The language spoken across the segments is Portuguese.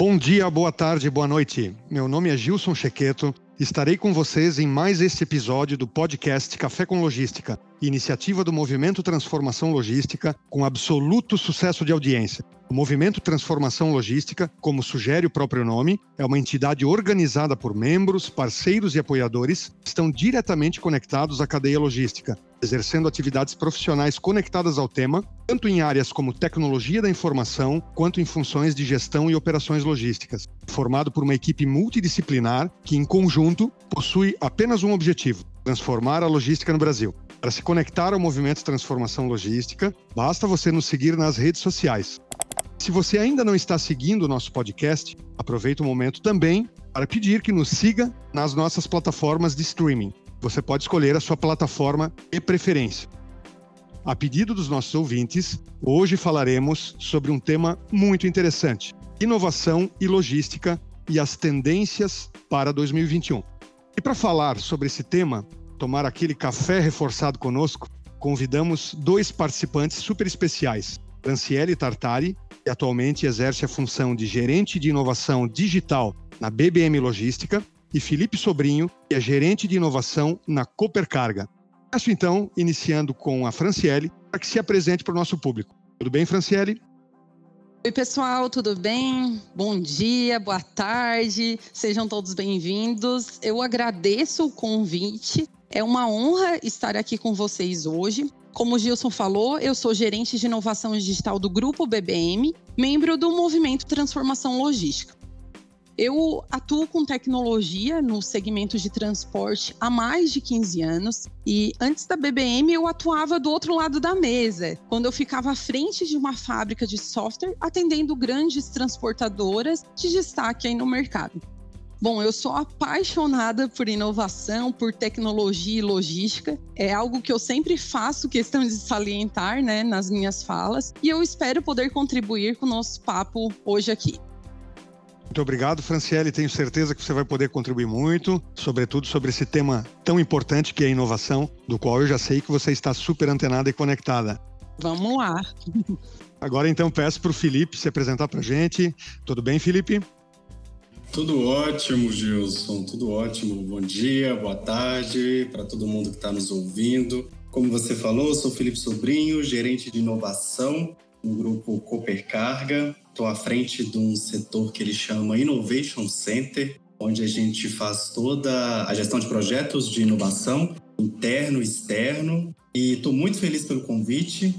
Bom dia, boa tarde, boa noite. Meu nome é Gilson Chequeto. Estarei com vocês em mais este episódio do podcast Café com Logística, iniciativa do Movimento Transformação Logística, com absoluto sucesso de audiência. O Movimento Transformação Logística, como sugere o próprio nome, é uma entidade organizada por membros, parceiros e apoiadores que estão diretamente conectados à cadeia logística, exercendo atividades profissionais conectadas ao tema, tanto em áreas como tecnologia da informação, quanto em funções de gestão e operações logísticas. Formado por uma equipe multidisciplinar que, em conjunto, possui apenas um objetivo: transformar a logística no Brasil. Para se conectar ao movimento Transformação Logística, basta você nos seguir nas redes sociais. Se você ainda não está seguindo o nosso podcast, aproveita o momento também para pedir que nos siga nas nossas plataformas de streaming. Você pode escolher a sua plataforma e preferência. A pedido dos nossos ouvintes, hoje falaremos sobre um tema muito interessante: inovação e logística e as tendências para 2021. E para falar sobre esse tema, tomar aquele café reforçado conosco, convidamos dois participantes super especiais, Franciele Tartari, que atualmente exerce a função de gerente de inovação digital na BBM Logística, e Felipe Sobrinho, que é gerente de inovação na Coopercarga. Peço então, iniciando com a Franciele, para que se apresente para o nosso público. Tudo bem, Franciele? Oi, pessoal, tudo bem? Bom dia, boa tarde, sejam todos bem-vindos. Eu agradeço o convite. É uma honra estar aqui com vocês hoje. Como o Gilson falou, eu sou gerente de inovação digital do Grupo BBM, membro do Movimento Transformação Logística. Eu atuo com tecnologia no segmento de transporte há mais de 15 anos e antes da BBM eu atuava do outro lado da mesa, quando eu ficava à frente de uma fábrica de software atendendo grandes transportadoras de destaque aí no mercado. Bom, eu sou apaixonada por inovação, por tecnologia e logística. É algo que eu sempre faço questão de salientar, né, nas minhas falas. E eu espero poder contribuir com o nosso papo hoje aqui. Muito obrigado, Franciele. Tenho certeza que você vai poder contribuir muito, sobretudo sobre esse tema tão importante que é a inovação, do qual eu já sei que você está super antenada e conectada. Vamos lá. Agora então peço para o Felipe se apresentar para a gente. Tudo bem, Felipe? Tudo ótimo, Gilson, tudo ótimo. Bom dia, boa tarde para todo mundo que está nos ouvindo. Como você falou, sou Felipe Sobrinho, gerente de inovação no grupo Coopercarga. Estou à frente de um setor que ele chama Innovation Center, onde a gente faz toda a gestão de projetos de inovação interno e externo. E estou muito feliz pelo convite.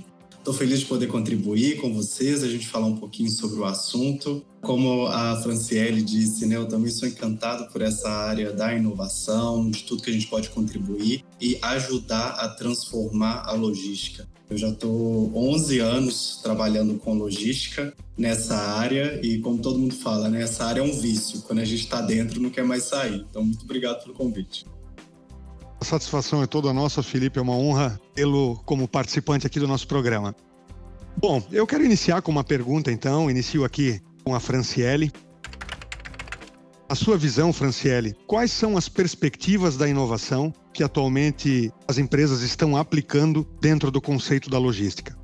Estou feliz de poder contribuir com vocês, a gente falar um pouquinho sobre o assunto. Como a Franciele disse, né, eu também sou encantado por essa área da inovação, de tudo que a gente pode contribuir e ajudar a transformar a logística. Eu já estou 11 anos trabalhando com logística nessa área e, como todo mundo fala, né, essa área é um vício. Quando a gente está dentro, não quer mais sair. Então, muito obrigado pelo convite. A satisfação é toda nossa, Felipe. É uma honra tê-lo como participante aqui do nosso programa. Bom, eu quero iniciar com uma pergunta, então. Inicio aqui com a Franciele. A sua visão, Franciele, quais são as perspectivas da inovação que atualmente as empresas estão aplicando dentro do conceito da logística?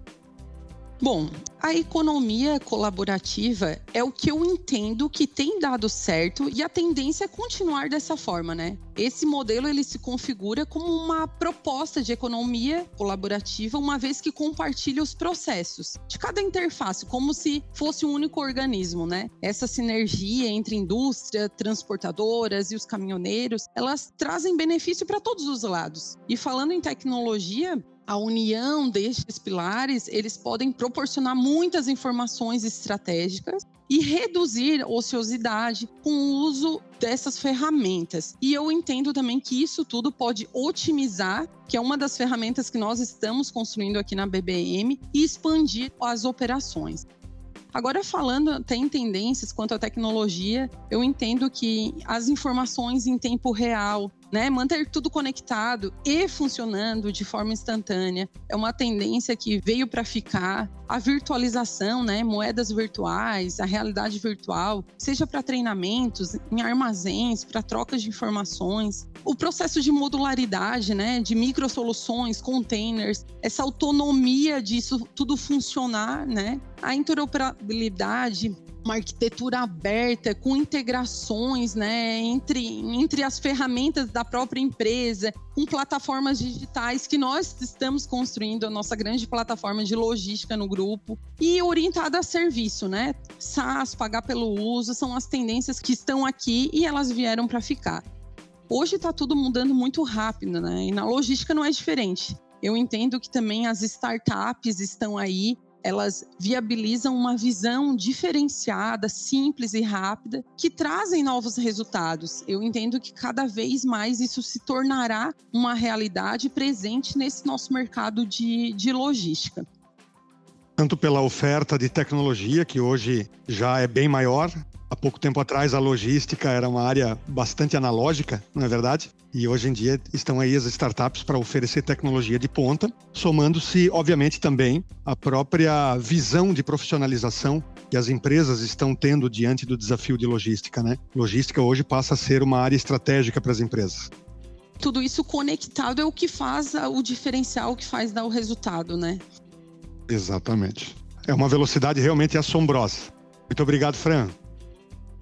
Bom, a economia colaborativa é o que eu entendo que tem dado certo e a tendência é continuar dessa forma, né? Esse modelo ele se configura como uma proposta de economia colaborativa, uma vez que compartilha os processos de cada interface, como se fosse um único organismo, né? Essa sinergia entre indústria, transportadoras e os caminhoneiros, elas trazem benefício para todos os lados. E falando em tecnologia, a união destes pilares, eles podem proporcionar muitas informações estratégicas e reduzir ociosidade com o uso dessas ferramentas. E eu entendo também que isso tudo pode otimizar, que é uma das ferramentas que nós estamos construindo aqui na BBM, e expandir as operações. Agora, falando tem tendências quanto à tecnologia, eu entendo que as informações em tempo real, né, manter tudo conectado e funcionando de forma instantânea. É uma tendência que veio para ficar. A virtualização, né, moedas virtuais, a realidade virtual, seja para treinamentos, em armazéns, para trocas de informações, o processo de modularidade, né, de microsoluções, containers, essa autonomia disso tudo funcionar, né, a interoperabilidade uma arquitetura aberta, com integrações né, entre, entre as ferramentas da própria empresa, com plataformas digitais que nós estamos construindo, a nossa grande plataforma de logística no grupo, e orientada a serviço, né? SaaS, pagar pelo uso, são as tendências que estão aqui e elas vieram para ficar. Hoje está tudo mudando muito rápido, né? E na logística não é diferente. Eu entendo que também as startups estão aí elas viabilizam uma visão diferenciada, simples e rápida, que trazem novos resultados. Eu entendo que cada vez mais isso se tornará uma realidade presente nesse nosso mercado de, de logística tanto pela oferta de tecnologia, que hoje já é bem maior. Há pouco tempo atrás, a logística era uma área bastante analógica, não é verdade? E hoje em dia estão aí as startups para oferecer tecnologia de ponta, somando-se, obviamente, também a própria visão de profissionalização que as empresas estão tendo diante do desafio de logística, né? Logística hoje passa a ser uma área estratégica para as empresas tudo isso conectado é o que faz o diferencial, o que faz dar o resultado, né? Exatamente. É uma velocidade realmente assombrosa. Muito obrigado, Fran.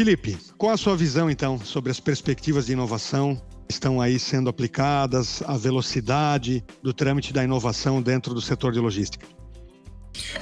Felipe, qual a sua visão então sobre as perspectivas de inovação estão aí sendo aplicadas, a velocidade do trâmite da inovação dentro do setor de logística?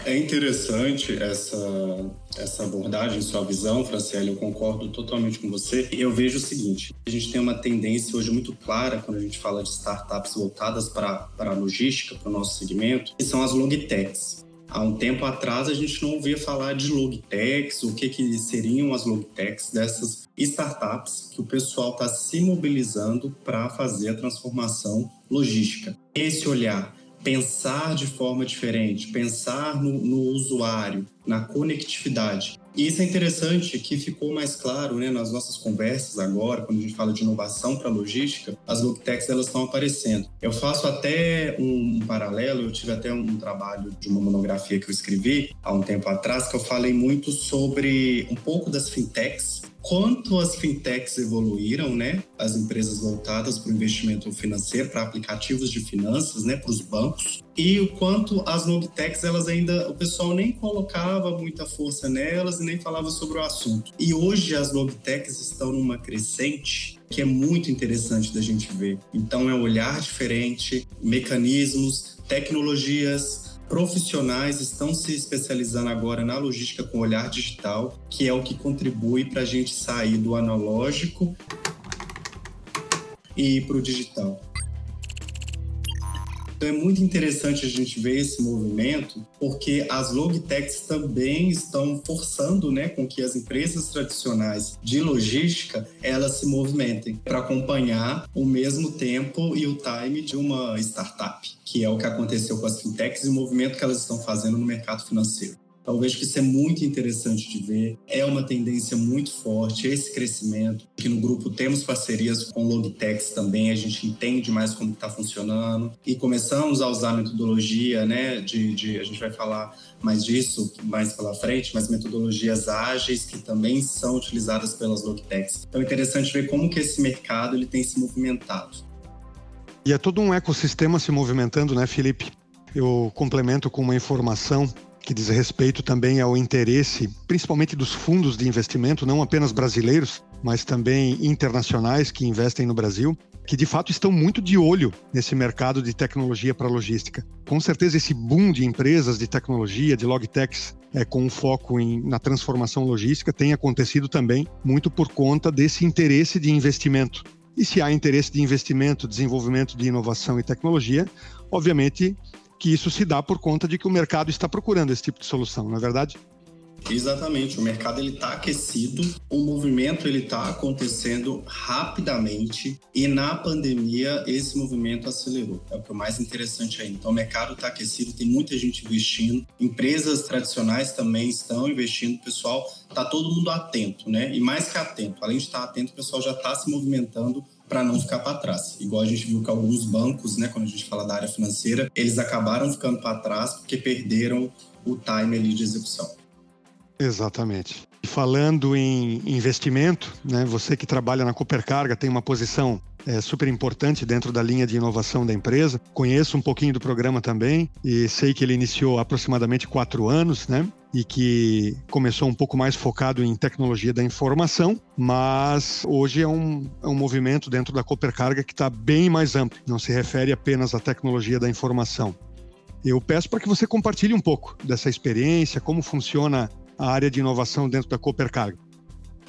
É interessante essa, essa abordagem, sua visão, Franciele, eu concordo totalmente com você. Eu vejo o seguinte, a gente tem uma tendência hoje muito clara quando a gente fala de startups voltadas para a logística, para o nosso segmento, que são as logtechs. Há um tempo atrás a gente não ouvia falar de logtechs, o que, que seriam as logtechs dessas startups que o pessoal está se mobilizando para fazer a transformação logística. Esse olhar pensar de forma diferente, pensar no, no usuário, na conectividade. E isso é interessante que ficou mais claro né, nas nossas conversas agora, quando a gente fala de inovação para logística, as logtechs elas estão aparecendo. Eu faço até um, um, paralelo, eu tive até um trabalho de uma monografia que eu escrevi há um tempo atrás, que eu falei muito sobre um pouco das fintechs quanto as fintechs evoluíram, né? As empresas voltadas para o investimento financeiro, para aplicativos de finanças, né? Para os bancos. E o quanto as logtechs, elas ainda, o pessoal nem colocava muita força nelas e nem falava sobre o assunto. E hoje as logtechs estão numa crescente que é muito interessante da gente ver. Então é um olhar diferente, mecanismos, tecnologias, profissionais estão se especializando agora na logística com olhar digital, que é o que contribui para a gente sair do analógico e ir para o digital. Então é muito interessante a gente ver esse movimento, porque as logtechs também estão forçando, né, com que as empresas tradicionais de logística elas se movimentem para acompanhar o mesmo tempo e o time de uma startup, que é o que aconteceu com as fintechs e o movimento que elas estão fazendo no mercado financeiro. Então, vejo que isso é muito interessante de ver. É uma tendência muito forte, esse crescimento. Aqui no grupo temos parcerias com Logitechs também, a gente entende mais como está funcionando. E começamos a usar metodologia, né? De, de, a gente vai falar mais disso mais pela frente, mas metodologias ágeis que também são utilizadas pelas Logitechs. Então, é interessante ver como que esse mercado ele tem se movimentado. E é todo um ecossistema se movimentando, né, Felipe? Eu complemento com uma informação que diz respeito também ao interesse, principalmente dos fundos de investimento, não apenas brasileiros, mas também internacionais que investem no Brasil, que de fato estão muito de olho nesse mercado de tecnologia para logística. Com certeza, esse boom de empresas de tecnologia, de logtechs, é, com um foco em, na transformação logística, tem acontecido também muito por conta desse interesse de investimento. E se há interesse de investimento, desenvolvimento de inovação e tecnologia, obviamente que isso se dá por conta de que o mercado está procurando esse tipo de solução, não é verdade? Exatamente, o mercado ele está aquecido, o movimento ele está acontecendo rapidamente e na pandemia esse movimento acelerou. É o que é mais interessante aí. Então o mercado está aquecido, tem muita gente investindo, empresas tradicionais também estão investindo, pessoal está todo mundo atento, né? E mais que atento, além de estar atento, o pessoal já está se movimentando para não ficar para trás. Igual a gente viu que alguns bancos, né, quando a gente fala da área financeira, eles acabaram ficando para trás porque perderam o time ali de execução. Exatamente. Falando em investimento, né, você que trabalha na Coopercarga tem uma posição é, super importante dentro da linha de inovação da empresa. Conheço um pouquinho do programa também e sei que ele iniciou aproximadamente quatro anos, né? E que começou um pouco mais focado em tecnologia da informação, mas hoje é um, é um movimento dentro da Coopercarga que está bem mais amplo, não se refere apenas à tecnologia da informação. Eu peço para que você compartilhe um pouco dessa experiência, como funciona a área de inovação dentro da Coopercarga.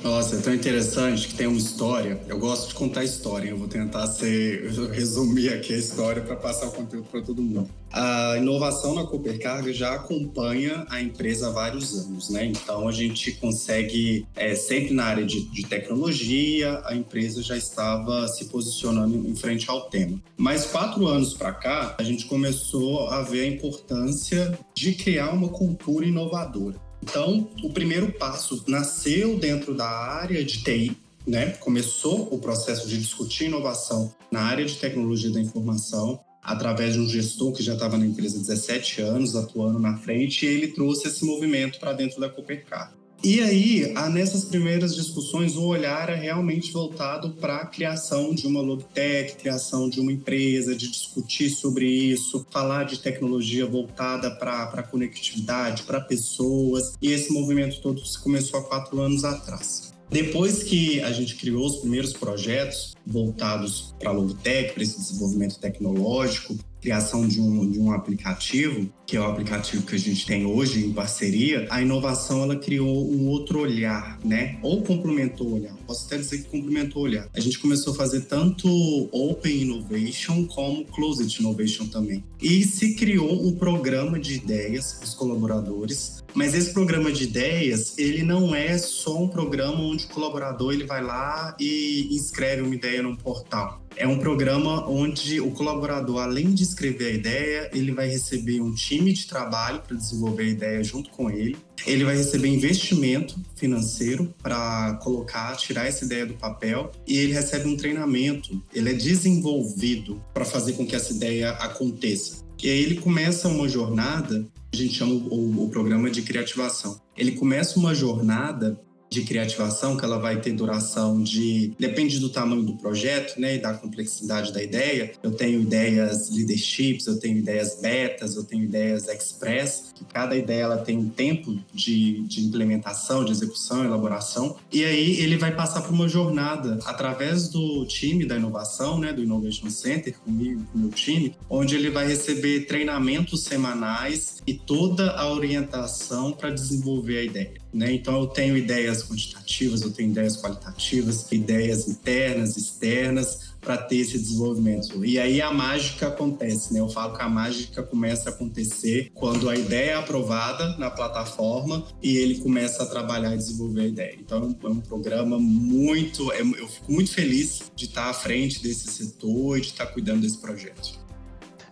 Nossa, é tão interessante que tem uma história. Eu gosto de contar história. Eu vou tentar ser, resumir aqui a história para passar o conteúdo para todo mundo. A inovação na Coopercarga já acompanha a empresa há vários anos, né? Então a gente consegue, é, sempre na área de, de tecnologia, a empresa já estava se posicionando em frente ao tema. Mas quatro anos para cá, a gente começou a ver a importância de criar uma cultura inovadora. Então, o primeiro passo nasceu dentro da área de TI, né? Começou o processo de discutir inovação na área de tecnologia da informação através de um gestor que já estava na empresa há 17 anos, atuando na frente, e ele trouxe esse movimento para dentro da Coopercar. E aí, nessas primeiras discussões, o olhar é realmente voltado para a criação de uma logtech, criação de uma empresa, de discutir sobre isso, falar de tecnologia voltada para conectividade, para pessoas. E esse movimento todo começou há quatro anos atrás. Depois que a gente criou os primeiros projetos voltados para a Logitech, para esse desenvolvimento tecnológico, criação de um, de um aplicativo, que é o aplicativo que a gente tem hoje em parceria, a inovação ela criou um outro olhar, né? Ou complementou o olhar. Posso até dizer que complementou o olhar. A gente começou a fazer tanto Open Innovation como Closed Innovation também. E se criou um programa de ideias para os colaboradores mas esse programa de ideias, ele não é só um programa onde o colaborador ele vai lá e inscreve uma ideia num portal. É um programa onde o colaborador, além de escrever a ideia, ele vai receber um time de trabalho para desenvolver a ideia junto com ele. Ele vai receber investimento financeiro para colocar, tirar essa ideia do papel e ele recebe um treinamento. Ele é desenvolvido para fazer com que essa ideia aconteça. E aí ele começa uma jornada, a gente chama o, o programa de criativação. Ele começa uma jornada de criativação, que ela vai ter duração de. Depende do tamanho do projeto, né? E da complexidade da ideia. Eu tenho ideias leaderships, eu tenho ideias betas, eu tenho ideias express, que cada ideia ela tem um tempo de, de implementação, de execução, elaboração. E aí ele vai passar por uma jornada através do time da inovação, né? Do Innovation Center, comigo, com o meu time, onde ele vai receber treinamentos semanais e toda a orientação para desenvolver a ideia. Né? Então, eu tenho ideias quantitativas, eu tenho ideias qualitativas, ideias internas, externas, para ter esse desenvolvimento. E aí a mágica acontece, né? Eu falo que a mágica começa a acontecer quando a ideia é aprovada na plataforma e ele começa a trabalhar e desenvolver a ideia. Então, é um programa muito. É, eu fico muito feliz de estar à frente desse setor e de estar cuidando desse projeto.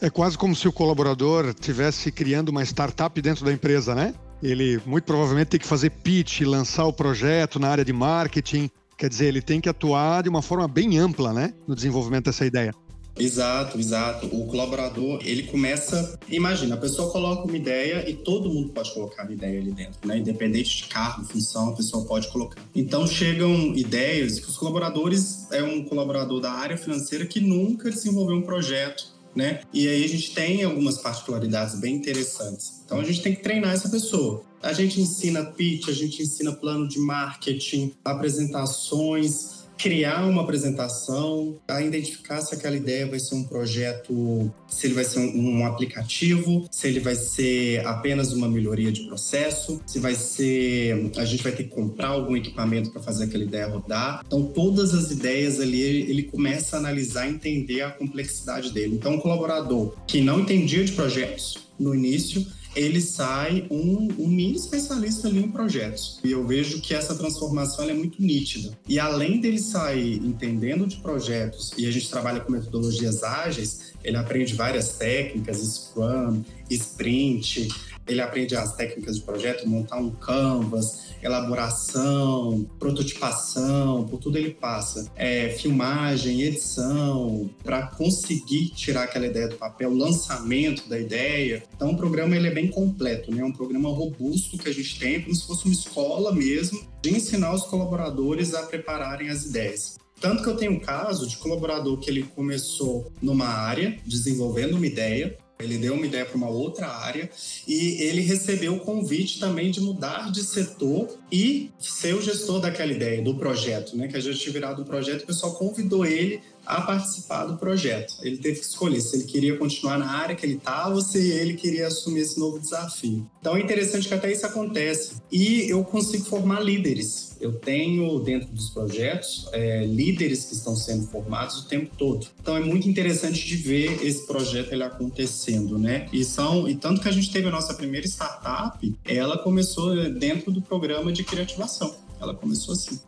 É quase como se o colaborador estivesse criando uma startup dentro da empresa, né? Ele muito provavelmente tem que fazer pitch, lançar o projeto na área de marketing. Quer dizer, ele tem que atuar de uma forma bem ampla, né, no desenvolvimento dessa ideia. Exato, exato. O colaborador, ele começa. Imagina, a pessoa coloca uma ideia e todo mundo pode colocar uma ideia ali dentro, né? Independente de cargo, função, a pessoa pode colocar. Então chegam ideias que os colaboradores é um colaborador da área financeira que nunca desenvolveu um projeto né? E aí a gente tem algumas particularidades bem interessantes. Então a gente tem que treinar essa pessoa. A gente ensina pitch, a gente ensina plano de marketing, apresentações, criar uma apresentação, a identificar se aquela ideia vai ser um projeto, se ele vai ser um, um, aplicativo, se ele vai ser apenas uma melhoria de processo, se vai ser a gente vai ter que comprar algum equipamento para fazer aquela ideia rodar. Então todas as ideias ali ele começa a analisar, entender a complexidade dele. Então um colaborador que não entendia de projetos no início ele sai um, um mini especialista ali em projetos. E eu vejo que essa transformação é muito nítida. E além dele sair entendendo de projetos, e a gente trabalha com metodologias ágeis, ele aprende várias técnicas, Scrum, Sprint, ele aprende as técnicas de projeto, montar um canvas, elaboração, prototipação, por tudo ele passa. É, filmagem, edição, para conseguir tirar aquela ideia do papel, lançamento da ideia. Então, o programa ele é bem completo, né? É um programa robusto que a gente tem, como se fosse uma escola mesmo, de ensinar os colaboradores a prepararem as ideias. Tanto que eu tenho um caso de colaborador que ele começou numa área, desenvolvendo uma ideia, ele deu uma ideia para uma outra área e ele recebeu o convite também de mudar de setor e ser o gestor daquela ideia, do projeto, né? Que a gente tinha virado um projeto, o pessoal convidou ele a participar do projeto. Ele teve que escolher se ele queria continuar na área que ele estava ou se ele queria assumir esse novo desafio. Então é interessante que até isso acontece. E eu consigo formar líderes. Eu tenho dentro dos projetos é, líderes que estão sendo formados o tempo todo. Então é muito interessante de ver esse projeto ele acontecendo, né? E são e tanto que a gente teve a nossa primeira startup, ela começou dentro do programa de criativação. Ela começou assim.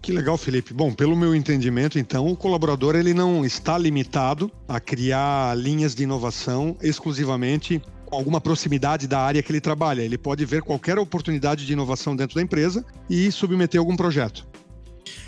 Que legal, Felipe. Bom, pelo meu entendimento, então, o colaborador ele não está limitado a criar linhas de inovação exclusivamente com alguma proximidade da área que ele trabalha. Ele pode ver qualquer oportunidade de inovação dentro da empresa e submeter algum projeto.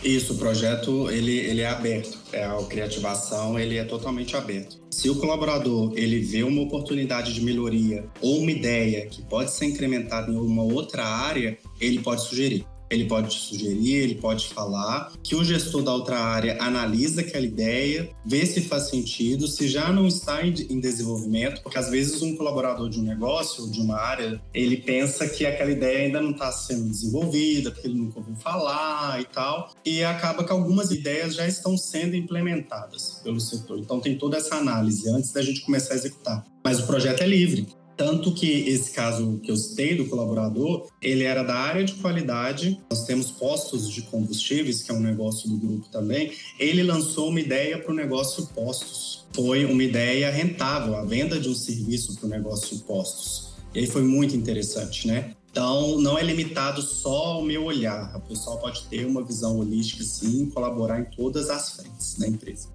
Isso, o projeto ele, ele é aberto, é a criativação ele é totalmente aberto. Se o colaborador ele vê uma oportunidade de melhoria ou uma ideia que pode ser incrementada em uma outra área, ele pode sugerir. Ele pode sugerir, ele pode falar, que o gestor da outra área analisa aquela ideia, vê se faz sentido, se já não está em desenvolvimento, porque às vezes um colaborador de um negócio ou de uma área, ele pensa que aquela ideia ainda não está sendo desenvolvida, porque ele nunca ouviu falar e tal, e acaba que algumas ideias já estão sendo implementadas pelo setor. Então tem toda essa análise antes da gente começar a executar. Mas o projeto é livre. Tanto que esse caso que eu citei do colaborador, ele era da área de qualidade. Nós temos postos de combustíveis, que é um negócio do grupo também. Ele lançou uma ideia para o negócio postos. Foi uma ideia rentável, a venda de um serviço para o negócio postos. E aí foi muito interessante, né? Então, não é limitado só ao meu olhar. O pessoal pode ter uma visão holística, sim, colaborar em todas as frentes da empresa.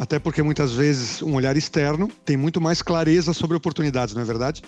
Até porque muitas vezes um olhar externo tem muito mais clareza sobre oportunidades, não é verdade?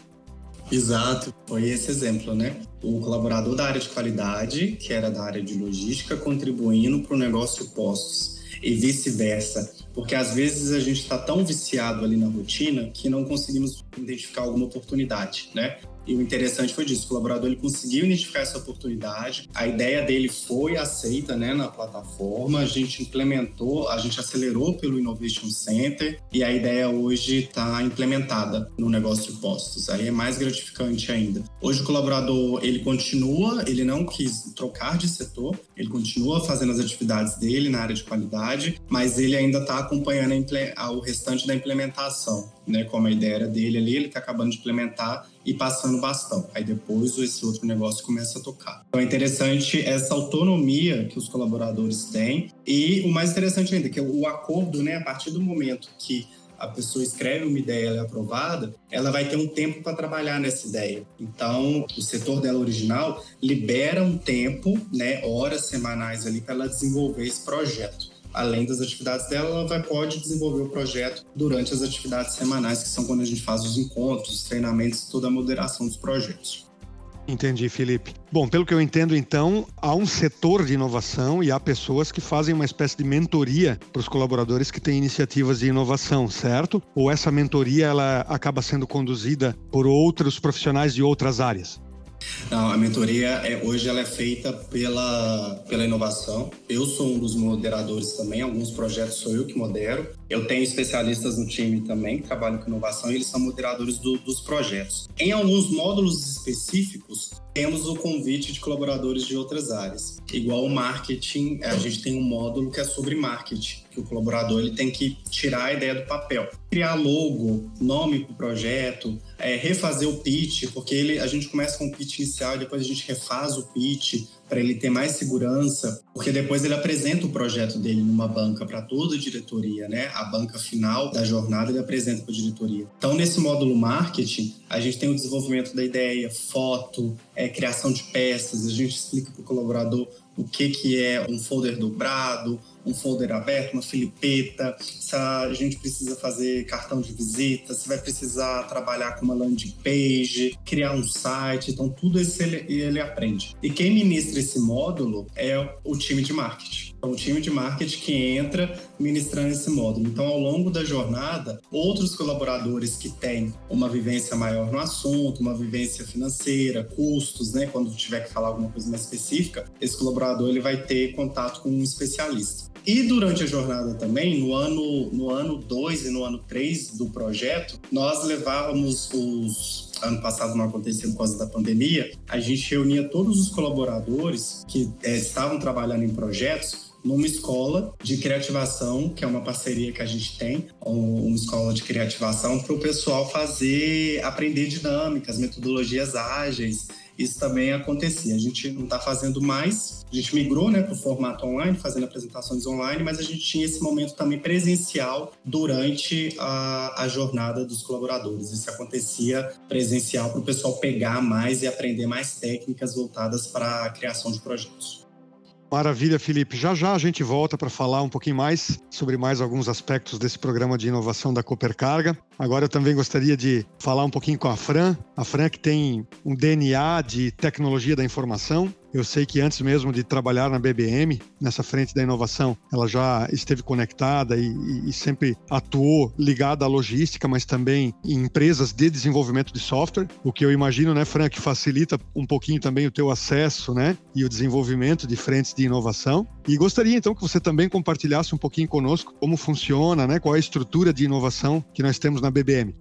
Exato, foi esse exemplo, né? O colaborador da área de qualidade, que era da área de logística, contribuindo para o negócio postos e vice-versa. Porque às vezes a gente está tão viciado ali na rotina que não conseguimos identificar alguma oportunidade, né? E o interessante foi disso, o colaborador ele conseguiu identificar essa oportunidade, a ideia dele foi aceita né, na plataforma, a gente implementou, a gente acelerou pelo Innovation Center e a ideia hoje está implementada no negócio de postos. Aí é mais gratificante ainda. Hoje o colaborador ele continua, ele não quis trocar de setor, ele continua fazendo as atividades dele na área de qualidade, mas ele ainda está acompanhando o restante da implementação, né? Como a ideia era dele ali, ele está acabando de implementar e passando bastão. Aí depois esse outro negócio começa a tocar. Então é interessante essa autonomia que os colaboradores têm e o mais interessante ainda que é o acordo, né? A partir do momento que a pessoa escreve uma ideia ela é aprovada, ela vai ter um tempo para trabalhar nessa ideia. Então, o setor dela original libera um tempo, né, horas semanais ali para ela desenvolver esse projeto além das atividades dela, ela pode desenvolver o projeto durante as atividades semanais, que são quando a gente faz os encontros, os treinamentos, toda a moderação dos projetos. Entendi, Felipe. Bom, pelo que eu entendo, então, há um setor de inovação e há pessoas que fazem uma espécie de mentoria para os colaboradores que têm iniciativas de inovação, certo? Ou essa mentoria ela acaba sendo conduzida por outros profissionais de outras áreas? Não, a mentoria é, hoje ela é feita pela, pela inovação. Eu sou um dos moderadores também, alguns projetos sou eu que modero. Eu tenho especialistas no time também que trabalham com inovação e eles são moderadores do, dos projetos. Em alguns módulos específicos, temos o convite de colaboradores de outras áreas. Igual o marketing, a gente tem um módulo que é sobre marketing, que o colaborador ele tem que tirar a ideia do papel, criar logo, nome para o projeto, é, refazer o pitch, porque ele, a gente começa com o pitch inicial e depois a gente refaz o pitch para ele ter mais segurança, porque depois ele apresenta o projeto dele numa banca para toda a diretoria, né? A banca final da jornada ele apresenta para a diretoria. Então, nesse módulo marketing, a gente tem o desenvolvimento da ideia, foto, é, criação de peças, a gente explica para o colaborador o que, que é um folder dobrado, um folder aberto, uma filipeta, se a gente precisa fazer cartão de visita, se vai precisar trabalhar com uma landing page, criar um site, então tudo isso ele, ele aprende. E quem ministra esse módulo é o time de marketing. É o time de marketing que entra ministrando esse módulo. Então, ao longo da jornada, outros colaboradores que têm uma vivência maior no assunto, uma vivência financeira, custos, né, quando tiver que falar alguma coisa mais específica, esse colaborador ele vai ter contato com um especialista. E durante a jornada também, no ano no ano 2 e no ano 3 do projeto, nós levávamos os ano passado não aconteceu por causa da pandemia, a gente reunia todos os colaboradores que é, estavam trabalhando em projetos numa escola de criativação, que é uma parceria que a gente tem, uma escola de criativação, para o pessoal fazer, aprender dinâmicas, metodologias ágeis, isso também acontecia. A gente não está fazendo mais, a gente migrou né, para o formato online, fazendo apresentações online, mas a gente tinha esse momento também presencial durante a, a jornada dos colaboradores. Isso acontecia presencial para o pessoal pegar mais e aprender mais técnicas voltadas para a criação de projetos. Maravilha, Felipe. Já já a gente volta para falar um pouquinho mais sobre mais alguns aspectos desse programa de inovação da Coopercarga. Agora eu também gostaria de falar um pouquinho com a Fran. A Fran que tem um DNA de tecnologia da informação eu sei que antes mesmo de trabalhar na BBM, nessa frente da inovação, ela já esteve conectada e, e, e sempre atuou ligada à logística, mas também em empresas de desenvolvimento de software, o que eu imagino, né, Fran, que facilita um pouquinho também o teu acesso, né, e o desenvolvimento de frentes de inovação. E gostaria então que você também compartilhasse um pouquinho conosco como funciona, né, qual é a estrutura de inovação que nós temos na BBM.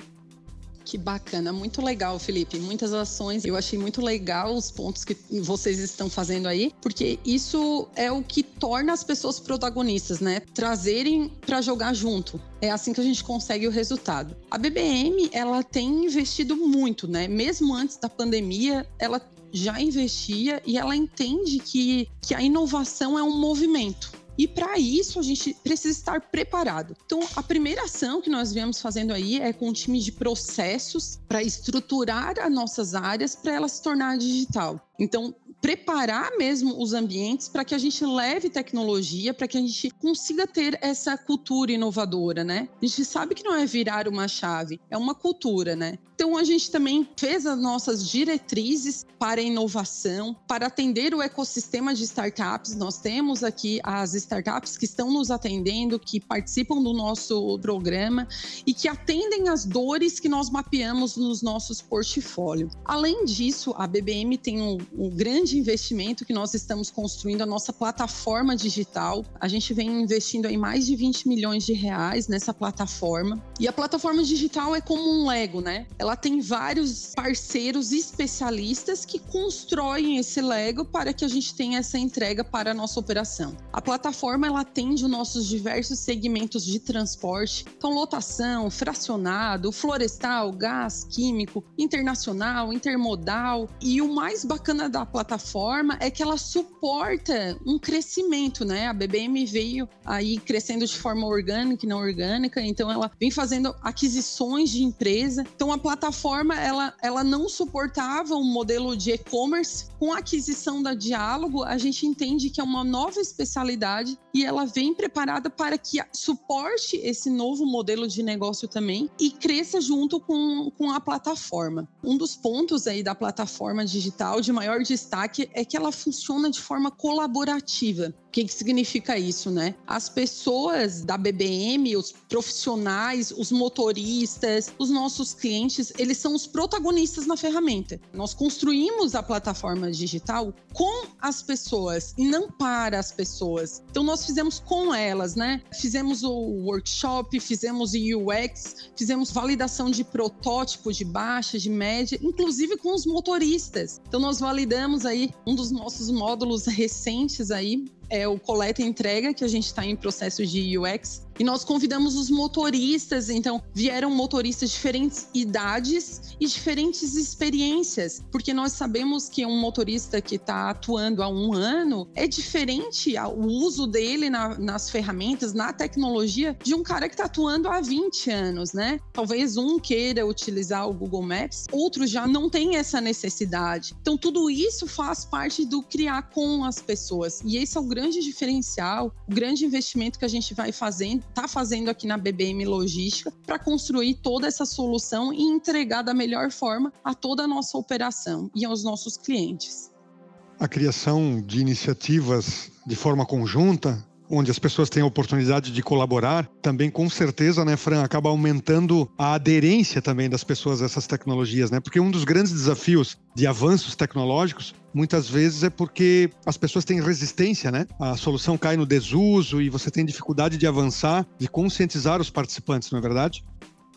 Que bacana, muito legal, Felipe. Muitas ações. Eu achei muito legal os pontos que vocês estão fazendo aí, porque isso é o que torna as pessoas protagonistas, né? Trazerem para jogar junto. É assim que a gente consegue o resultado. A BBM, ela tem investido muito, né? Mesmo antes da pandemia, ela já investia e ela entende que, que a inovação é um movimento. E para isso a gente precisa estar preparado. Então, a primeira ação que nós viemos fazendo aí é com um time de processos para estruturar as nossas áreas para ela se tornar digital. Então, preparar mesmo os ambientes para que a gente leve tecnologia, para que a gente consiga ter essa cultura inovadora, né? A gente sabe que não é virar uma chave, é uma cultura, né? Então a gente também fez as nossas diretrizes para inovação, para atender o ecossistema de startups. Nós temos aqui as startups que estão nos atendendo, que participam do nosso programa e que atendem as dores que nós mapeamos nos nossos portfólios. Além disso, a BBM tem um, um grande investimento que nós estamos construindo a nossa plataforma digital. A gente vem investindo em mais de 20 milhões de reais nessa plataforma. E a plataforma digital é como um Lego, né? Ela ela tem vários parceiros especialistas que constroem esse Lego para que a gente tenha essa entrega para a nossa operação. A plataforma ela atende os nossos diversos segmentos de transporte, então lotação, fracionado, florestal, gás, químico, internacional, intermodal. E o mais bacana da plataforma é que ela suporta um crescimento, né? A BBM veio aí crescendo de forma orgânica e não orgânica, então ela vem fazendo aquisições de empresa. Então a plataforma plataforma ela, ela não suportava um modelo de e-commerce. Com a aquisição da Diálogo, a gente entende que é uma nova especialidade e ela vem preparada para que suporte esse novo modelo de negócio também e cresça junto com, com a plataforma. Um dos pontos aí da plataforma digital de maior destaque é que ela funciona de forma colaborativa. O que, significa isso, né? As pessoas da BBM, os profissionais, os motoristas, os nossos clientes, eles são os protagonistas na ferramenta. Nós construímos a plataforma digital com as pessoas e não para as pessoas. Então nós fizemos com elas, né? Fizemos o workshop, fizemos o UX, fizemos validação de protótipo de baixa, de média, inclusive com os motoristas. Então nós validamos aí um dos nossos módulos recentes aí é o coleta e entrega, que a gente está em processo de UX, E nós convidamos os motoristas, então vieram motoristas de diferentes idades e diferentes experiências, porque nós sabemos que um motorista que está atuando há um ano é diferente o uso dele na, nas ferramentas, na tecnologia, de um cara que está atuando há 20 anos, né? Talvez um queira utilizar o Google Maps, outros já não têm essa necessidade. Então, tudo isso faz parte do criar com as pessoas. E esse é o grande diferencial, o grande investimento que a gente vai fazendo, está fazendo aqui na BBM Logística para construir toda essa solução e entregar da melhor forma a toda a nossa operação e aos nossos clientes. A criação de iniciativas de forma conjunta onde as pessoas têm a oportunidade de colaborar, também com certeza, né, Fran, acaba aumentando a aderência também das pessoas a essas tecnologias, né? Porque um dos grandes desafios de avanços tecnológicos muitas vezes é porque as pessoas têm resistência, né? A solução cai no desuso e você tem dificuldade de avançar, de conscientizar os participantes, não é verdade?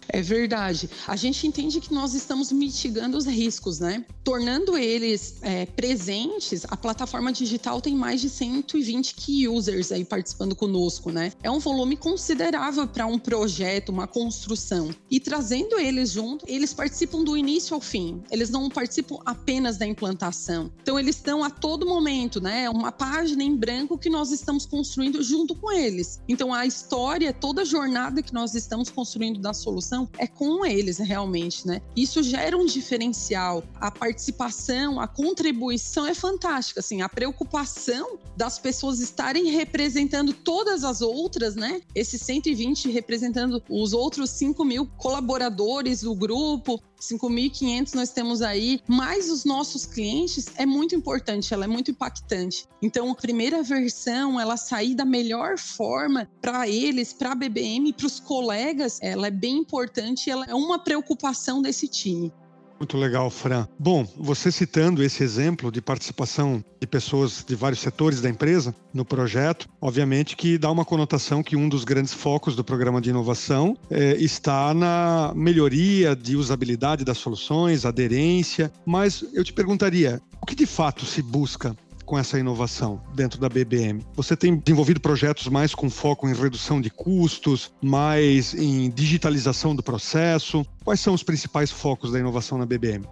É verdade. A gente entende que nós estamos mitigando os riscos, né? Tornando eles é, presentes, a plataforma digital tem mais de 120 key users aí participando conosco, né? É um volume considerável para um projeto, uma construção. E trazendo eles junto, eles participam do início ao fim. Eles não participam apenas da implantação. Então, eles estão a todo momento, né? É uma página em branco que nós estamos construindo junto com eles. Então, a história, toda a jornada que nós estamos construindo da solução é com eles realmente, né? Isso gera um diferencial. A participação, a contribuição é fantástica, assim, a preocupação das pessoas estarem representando todas as outras, né? Esses 120 representando os outros 5 mil colaboradores do grupo, 5.500 nós temos aí, mais os nossos clientes, é muito importante, ela é muito impactante. Então, a primeira versão, ela sair da melhor forma para eles, para a BBM, para os colegas, ela é bem importante, ela é uma preocupação desse time. Muito legal, Fran. Bom, você citando esse exemplo de participação de pessoas de vários setores da empresa no projeto, obviamente que dá uma conotação que um dos grandes focos do programa de inovação é, está na melhoria de usabilidade das soluções, aderência. Mas eu te perguntaria, o que de fato se busca com essa inovação dentro da BBM? Você tem desenvolvido projetos mais com foco em redução de custos, mais em digitalização do processo? Quais são os principais focos da inovação na BBM?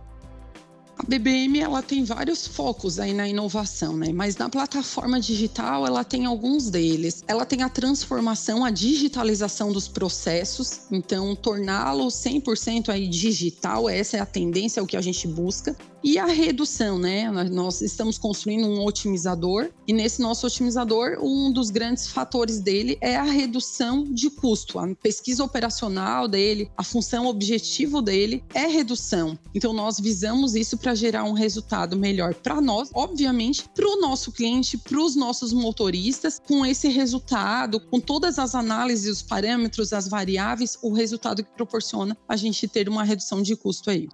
A BBM ela tem vários focos aí na inovação, né? Mas na plataforma digital ela tem alguns deles. Ela tem a transformação, a digitalização dos processos, então torná-lo 100% aí digital, essa é a tendência, é o que a gente busca. E a redução, né? Nós estamos construindo um otimizador e nesse nosso otimizador, um dos grandes fatores dele é a redução de custo. A pesquisa operacional dele, a função objetivo dele é redução. Então nós visamos isso para gerar um resultado melhor para nós, obviamente, para o nosso cliente, para os nossos motoristas, com esse resultado, com todas as análises, os parâmetros, as variáveis, o resultado que proporciona a gente ter uma redução de custo aí.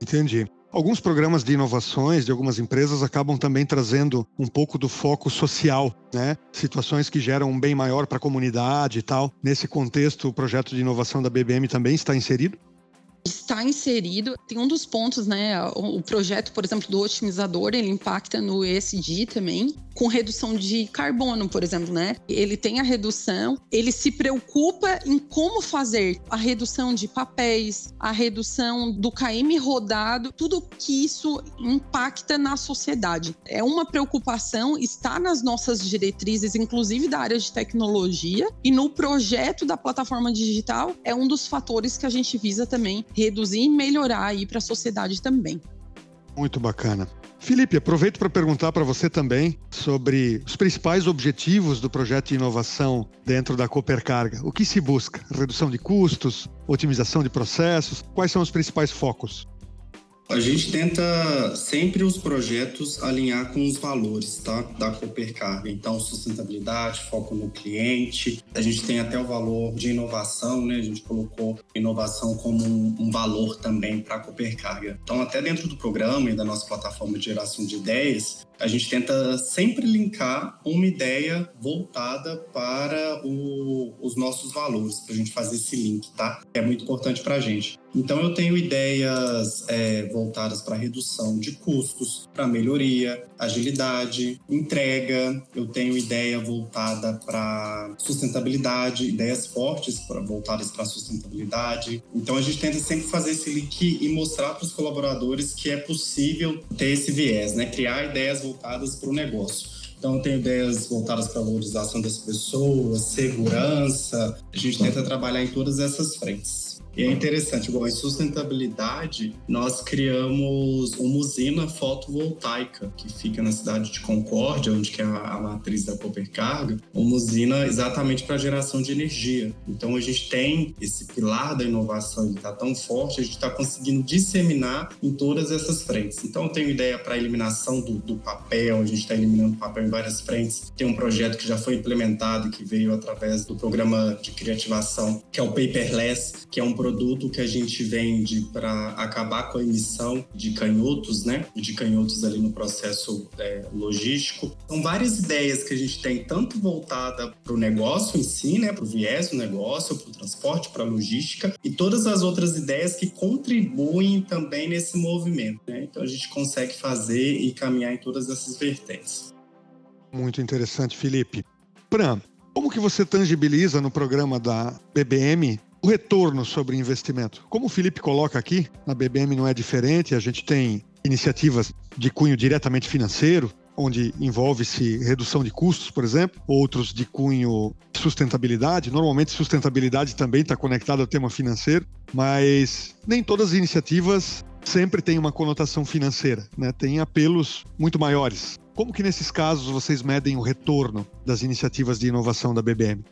Entendi. Alguns programas de inovações de algumas empresas acabam também trazendo um pouco do foco social, né? Situações que geram um bem maior para a comunidade e tal. Nesse contexto, o projeto de inovação da BBM também está inserido? Está inserido. Tem um dos pontos, né? O projeto, por exemplo, do otimizador, ele impacta no ESG também, com redução de carbono, por exemplo, né? Ele tem a redução, ele se preocupa em como fazer a redução de papéis, a redução do KM rodado, tudo que isso impacta na sociedade. É uma preocupação, está nas nossas diretrizes, inclusive da área de tecnologia, e no projeto da plataforma digital é um dos fatores que a gente visa também reduzir e melhorar aí para a sociedade também. Muito bacana. Felipe, aproveito para perguntar para você também sobre os principais objetivos do projeto de inovação dentro da Coopercarga. O que se busca? Redução de custos, otimização de processos? Quais são os principais focos? A gente tenta sempre os projetos alinhar com os valores tá? da Coopercarga. Então, sustentabilidade, foco no cliente. A gente tem até o valor de inovação, né? A gente colocou inovação como um, um valor também para a Coopercarga. Então, até dentro do programa e da nossa plataforma de geração de ideias, a gente tenta sempre linkar uma ideia voltada para o, os nossos valores, para a gente fazer esse link, tá? É muito importante para a gente. Então, eu tenho ideias é, voltadas para redução de custos, para melhoria, agilidade, entrega. Eu tenho ideia voltada para sustentabilidade, ideias fortes pra, voltadas para sustentabilidade. Então, a gente tenta sempre fazer esse link e mostrar para os colaboradores que é possível ter esse viés, né? Criar ideias voltadas para o negócio. Então, tem ideias voltadas para a valorização das pessoas, segurança. A gente tenta trabalhar em todas essas frentes. E é interessante, igual em sustentabilidade, nós criamos uma usina fotovoltaica que fica na cidade de Concórdia, onde é a, a matriz da Copercarga, uma usina exatamente para geração de energia. Então a gente tem esse pilar da inovação, ele está tão forte, a gente está conseguindo disseminar em todas essas frentes. Então eu tenho ideia para eliminação do, do papel, a gente está eliminando papel em várias frentes. Tem um projeto que já foi implementado, que veio através do programa de criativação, que é o Paperless, que é um produto que a gente vende para acabar com a emissão de canhotos, né? De canhotos ali no processo é, logístico. São várias ideias que a gente tem, tanto voltada para o negócio em si, né? Para o viés do negócio, para o transporte, para a logística, e todas as outras ideias que contribuem também nesse movimento. Né? Então a gente consegue fazer e caminhar em todas essas vertentes. Muito interessante, Felipe. Pram, como que você tangibiliza no programa da BBM o retorno sobre investimento. Como o Felipe coloca aqui, na BBM não é diferente, a gente tem iniciativas de cunho diretamente financeiro, onde envolve-se redução de custos, por exemplo, outros de cunho sustentabilidade. Normalmente, sustentabilidade também está conectada ao tema financeiro, mas nem todas as iniciativas sempre têm uma conotação financeira, né? Tem apelos muito maiores. Como que nesses casos vocês medem o retorno das iniciativas de inovação da BBM?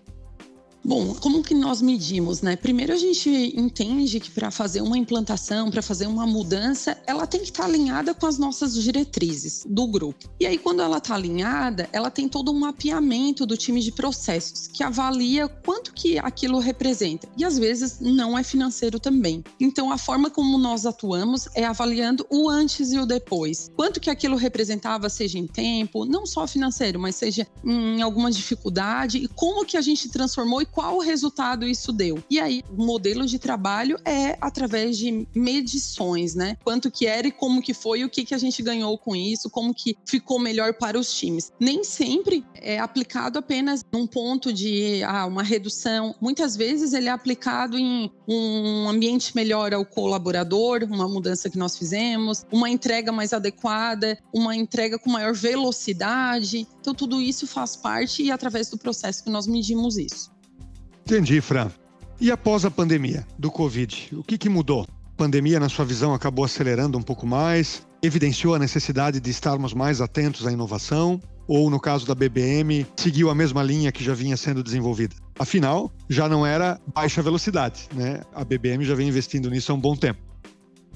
Bom, como que nós medimos, né? Primeiro a gente entende que para fazer uma implantação, para fazer uma mudança, ela tem que estar tá alinhada com as nossas diretrizes do grupo. E aí quando ela está alinhada, ela tem todo um mapeamento do time de processos que avalia quanto que aquilo representa. E às vezes não é financeiro também. Então a forma como nós atuamos é avaliando o antes e o depois. Quanto que aquilo representava, seja em tempo, não só financeiro, mas seja em alguma dificuldade e como que a gente transformou e qual resultado isso deu. E aí, o modelo de trabalho é através de medições, né? Quanto que era e como que foi, o que, que a gente ganhou com isso, como que ficou melhor para os times. Nem sempre é aplicado apenas num ponto de ah, uma redução. Muitas vezes ele é aplicado em um ambiente melhor ao colaborador, uma mudança que nós fizemos, uma entrega mais adequada, uma entrega com maior velocidade. Então, tudo isso faz parte e através do processo que nós medimos isso. Entendi, Fran. E após a pandemia do Covid, o que, que mudou? A pandemia, na sua visão, acabou acelerando um pouco mais, evidenciou a necessidade de estarmos mais atentos à inovação, ou no caso da BBM, seguiu a mesma linha que já vinha sendo desenvolvida? Afinal, já não era baixa velocidade, né? A BBM já vem investindo nisso há um bom tempo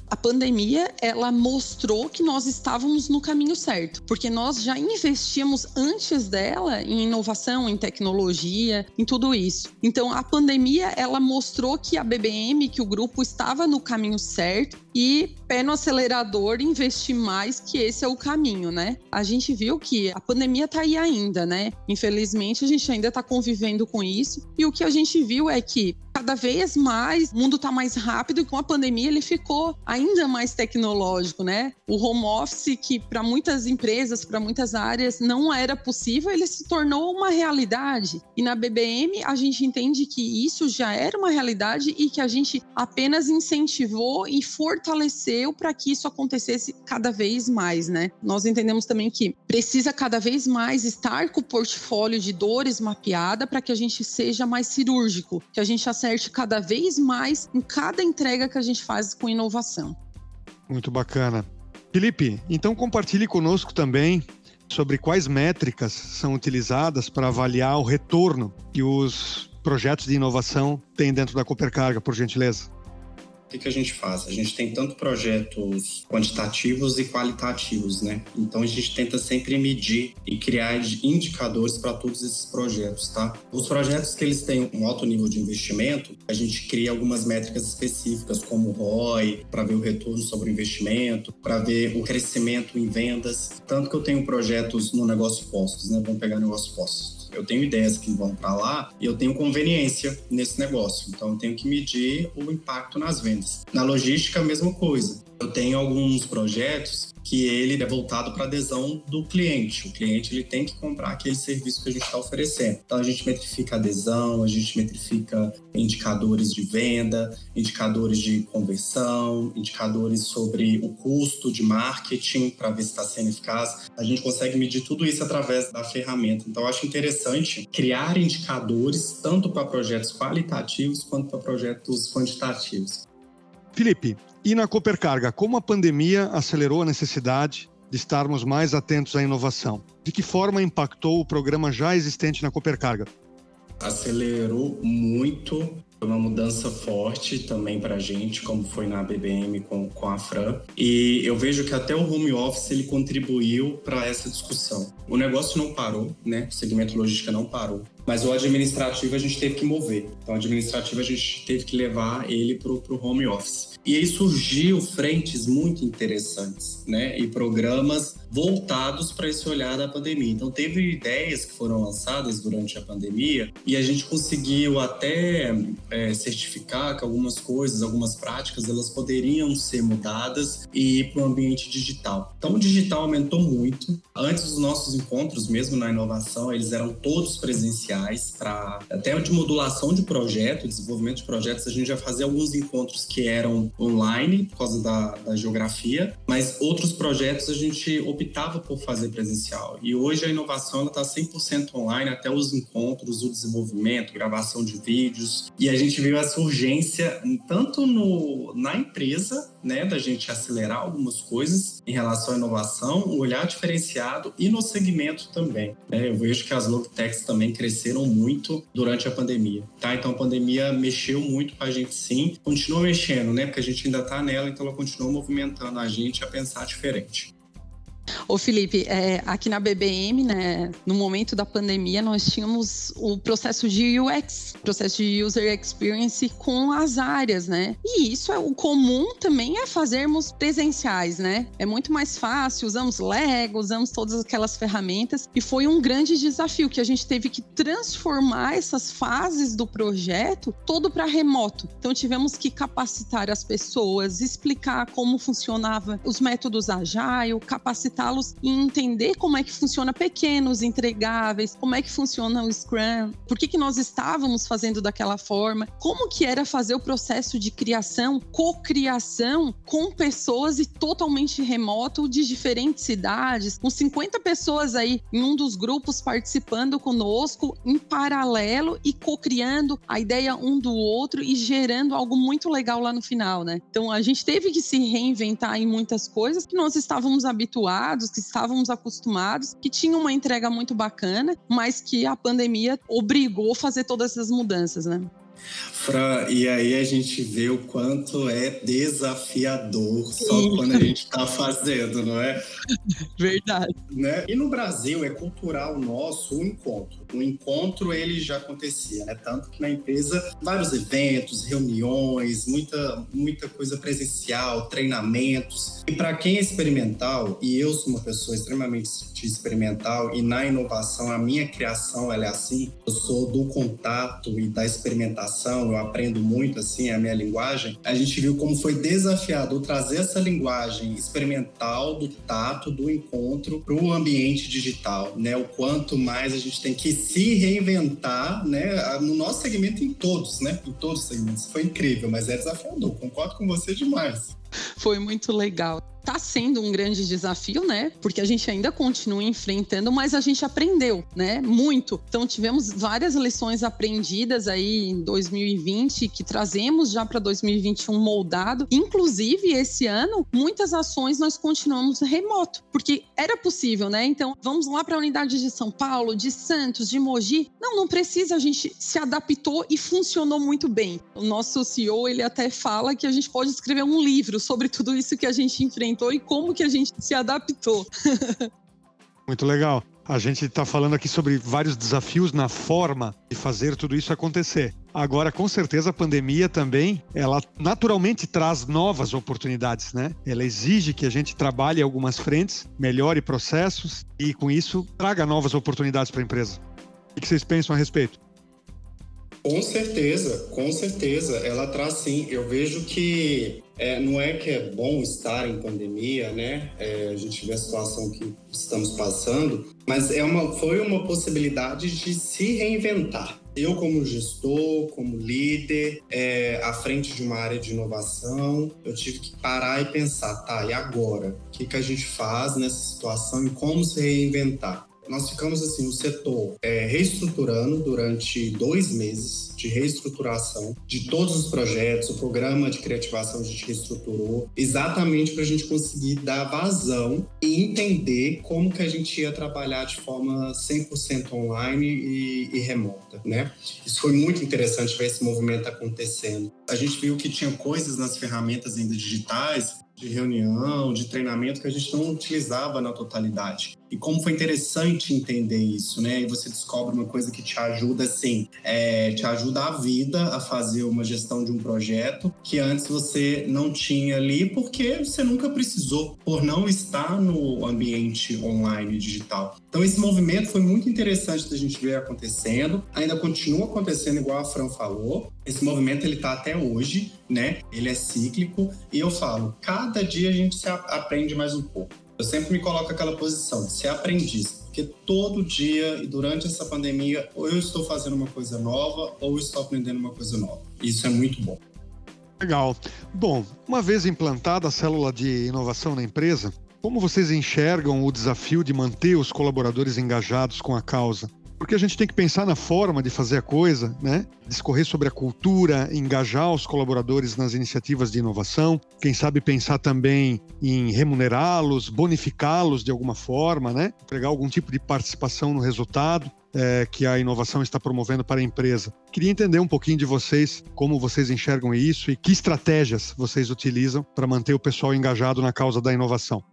a pandemia ela mostrou que nós estávamos no caminho certo, porque nós já investíamos antes dela em inovação, em tecnologia, em tudo isso. Então a pandemia ela mostrou que a BBM, que o grupo estava no caminho certo e pé no acelerador investir mais, que esse é o caminho, né? A gente viu que a pandemia tá aí ainda, né? Infelizmente, a gente ainda tá convivendo com isso. E o que a gente viu é que cada vez mais o mundo tá mais rápido e com a pandemia ele ficou ainda mais tecnológico, né? O home office, que para muitas empresas, para muitas áreas não era possível, ele se tornou uma realidade. E na BBM, a gente entende que isso já era uma realidade e que a gente apenas incentivou e fortaleceu para que isso acontecesse cada vez mais, né? Nós entendemos também que precisa cada vez mais estar com o portfólio de dores mapeada para que a gente seja mais cirúrgico, que a gente acerte cada vez mais em cada entrega que a gente faz com inovação. Muito bacana. Felipe, então compartilhe conosco também sobre quais métricas são utilizadas para avaliar o retorno que os projetos de inovação têm dentro da Coopercarga, por gentileza. O que, que a gente faz? A gente tem tanto projetos quantitativos e qualitativos, né? Então a gente tenta sempre medir e criar indicadores para todos esses projetos, tá? Os projetos que eles têm um alto nível de investimento, a gente cria algumas métricas específicas, como ROI, para ver o retorno sobre o investimento, para ver o crescimento em vendas. Tanto que eu tenho projetos no negócio postos, né? Vamos pegar negócio postos eu tenho ideias que vão para lá e eu tenho conveniência nesse negócio. Então, eu tenho que medir o impacto nas vendas. Na logística, a mesma coisa. Eu tenho alguns projetos que ele é voltado para adesão do cliente. O cliente ele tem que comprar aquele serviço que a gente está oferecendo. Então a gente metrifica adesão, a gente metrifica indicadores de venda, indicadores de conversão, indicadores sobre o custo de marketing para ver se está sendo eficaz. A gente consegue medir tudo isso através da ferramenta. Então acho interessante criar indicadores tanto para projetos qualitativos quanto para projetos quantitativos. Felipe, e na Coopercarga, como a pandemia acelerou a necessidade de estarmos mais atentos à inovação? De que forma impactou o programa já existente na Coopercarga? Acelerou muito foi uma mudança forte também para a gente, como foi na BBM com, com a Fran. E eu vejo que até o home office ele contribuiu para essa discussão. O negócio não parou, né? O segmento logística não parou. Mas o administrativo a gente teve que mover. Então, o administrativo a gente teve que levar ele para o home office. E aí surgiu frentes muito interessantes, né? E programas voltados para esse olhar da pandemia. Então, teve ideias que foram lançadas durante a pandemia e a gente conseguiu até é, certificar que algumas coisas, algumas práticas, elas poderiam ser mudadas e ir para o ambiente digital. Então, o digital aumentou muito. Antes dos nossos encontros, mesmo na inovação, eles eram todos presenciais para até de modulação de projeto, desenvolvimento de projetos, a gente já fazia alguns encontros que eram online por causa da, da geografia, mas outros projetos a gente optava por fazer presencial. E hoje a inovação está 100% online, até os encontros, o desenvolvimento, gravação de vídeos. E a gente viu essa urgência tanto no, na empresa, né, da gente acelerar algumas coisas em relação à inovação, o olhar diferenciado e no segmento também. Né? Eu vejo que as logtechs também cresceram muito durante a pandemia. Tá? Então a pandemia mexeu muito com a gente sim, continua mexendo, né? Porque a gente ainda está nela, então ela continua movimentando a gente a pensar diferente. Ô Felipe, é, aqui na BBM, né, no momento da pandemia, nós tínhamos o processo de UX, processo de User Experience com as áreas, né? E isso é o comum também é fazermos presenciais, né? É muito mais fácil, usamos Lego, usamos todas aquelas ferramentas e foi um grande desafio que a gente teve que transformar essas fases do projeto todo para remoto. Então tivemos que capacitar as pessoas, explicar como funcionava os métodos Agile, capacitar los e entender como é que funciona pequenos entregáveis, como é que funciona o Scrum, por que, que nós estávamos fazendo daquela forma, como que era fazer o processo de criação, cocriação com pessoas e totalmente remoto de diferentes cidades, com 50 pessoas aí em um dos grupos participando conosco em paralelo e cocriando a ideia um do outro e gerando algo muito legal lá no final, né? Então a gente teve que se reinventar em muitas coisas que nós estávamos habituados que estávamos acostumados, que tinham uma entrega muito bacana, mas que a pandemia obrigou a fazer todas essas mudanças, né? Fra, e aí a gente vê o quanto é desafiador só Sim. quando a gente está fazendo, não é? Verdade. Né? E no Brasil é cultural nosso o encontro. O encontro ele já acontecia, né? Tanto que na empresa vários eventos, reuniões, muita muita coisa presencial, treinamentos. E para quem é experimental, e eu sou uma pessoa extremamente experimental e na inovação a minha criação ela é assim, eu sou do contato e da experimentação, eu aprendo muito assim, a minha linguagem. A gente viu como foi desafiador trazer essa linguagem experimental do tato, do encontro para o ambiente digital, né? O quanto mais a gente tem que se reinventar, né? No nosso segmento, em todos, né? Em todos os segmentos. Foi incrível, mas é desafiador. Concordo com você demais. Foi muito legal. Tá sendo um grande desafio, né? Porque a gente ainda continua enfrentando, mas a gente aprendeu, né? Muito. Então tivemos várias lições aprendidas aí em 2020 que trazemos já para 2021 moldado. Inclusive esse ano, muitas ações nós continuamos remoto, porque era possível, né? Então vamos lá para a unidade de São Paulo, de Santos, de Mogi. Não, não precisa, a gente se adaptou e funcionou muito bem. O nosso CEO, ele até fala que a gente pode escrever um livro sobre tudo isso que a gente enfrentou e como que a gente se adaptou. Muito legal. A gente está falando aqui sobre vários desafios na forma de fazer tudo isso acontecer. Agora, com certeza, a pandemia também, ela naturalmente traz novas oportunidades, né? Ela exige que a gente trabalhe algumas frentes, melhore processos e, com isso, traga novas oportunidades para a empresa. O que vocês pensam a respeito? Com certeza, com certeza. Ela traz sim. Eu vejo que é, não é que é bom estar em pandemia, né? É, a gente vê a situação que estamos passando, mas é uma, foi uma possibilidade de se reinventar. Eu, como gestor, como líder, é, à frente de uma área de inovação, eu tive que parar e pensar, tá, e agora? O que, que a gente faz nessa situação e como se reinventar? Nós ficamos assim, o setor é, reestruturando durante dois meses de reestruturação de todos os projetos, o programa de criativação a gente reestruturou, exatamente para a gente conseguir dar vazão e entender como que a gente ia trabalhar de forma 100% online e, e remota, né? Isso foi muito interessante ver esse movimento acontecendo. A gente viu que tinha coisas nas ferramentas ainda digitais de reunião, de treinamento que a gente não utilizava na totalidade. E como foi interessante entender isso, né? E você descobre uma coisa que te ajuda, assim, é, te ajuda a vida a fazer uma gestão de um projeto que antes você não tinha ali porque você nunca precisou, por não estar no ambiente online digital. Então, esse movimento foi muito interessante da gente ver acontecendo, ainda continua acontecendo, igual a Fran falou. Esse movimento ele está até hoje, né? Ele é cíclico e eu falo, cada dia a gente se aprende mais um pouco. Eu sempre me coloco aquela posição de ser aprendiz, porque todo dia e durante essa pandemia, ou eu estou fazendo uma coisa nova, ou estou aprendendo uma coisa nova. Isso é muito bom. Legal. Bom, uma vez implantada a célula de inovação na empresa, como vocês enxergam o desafio de manter os colaboradores engajados com a causa? Porque a gente tem que pensar na forma de fazer a coisa, né? Discorrer sobre a cultura, engajar os colaboradores nas iniciativas de inovação, quem sabe pensar também em remunerá-los, bonificá-los de alguma forma, né? Pregar algum tipo de participação no resultado. É, que a inovação está promovendo para a empresa. Queria entender um pouquinho de vocês, como vocês enxergam isso e que estratégias vocês utilizam para manter o pessoal engajado na causa da inovação.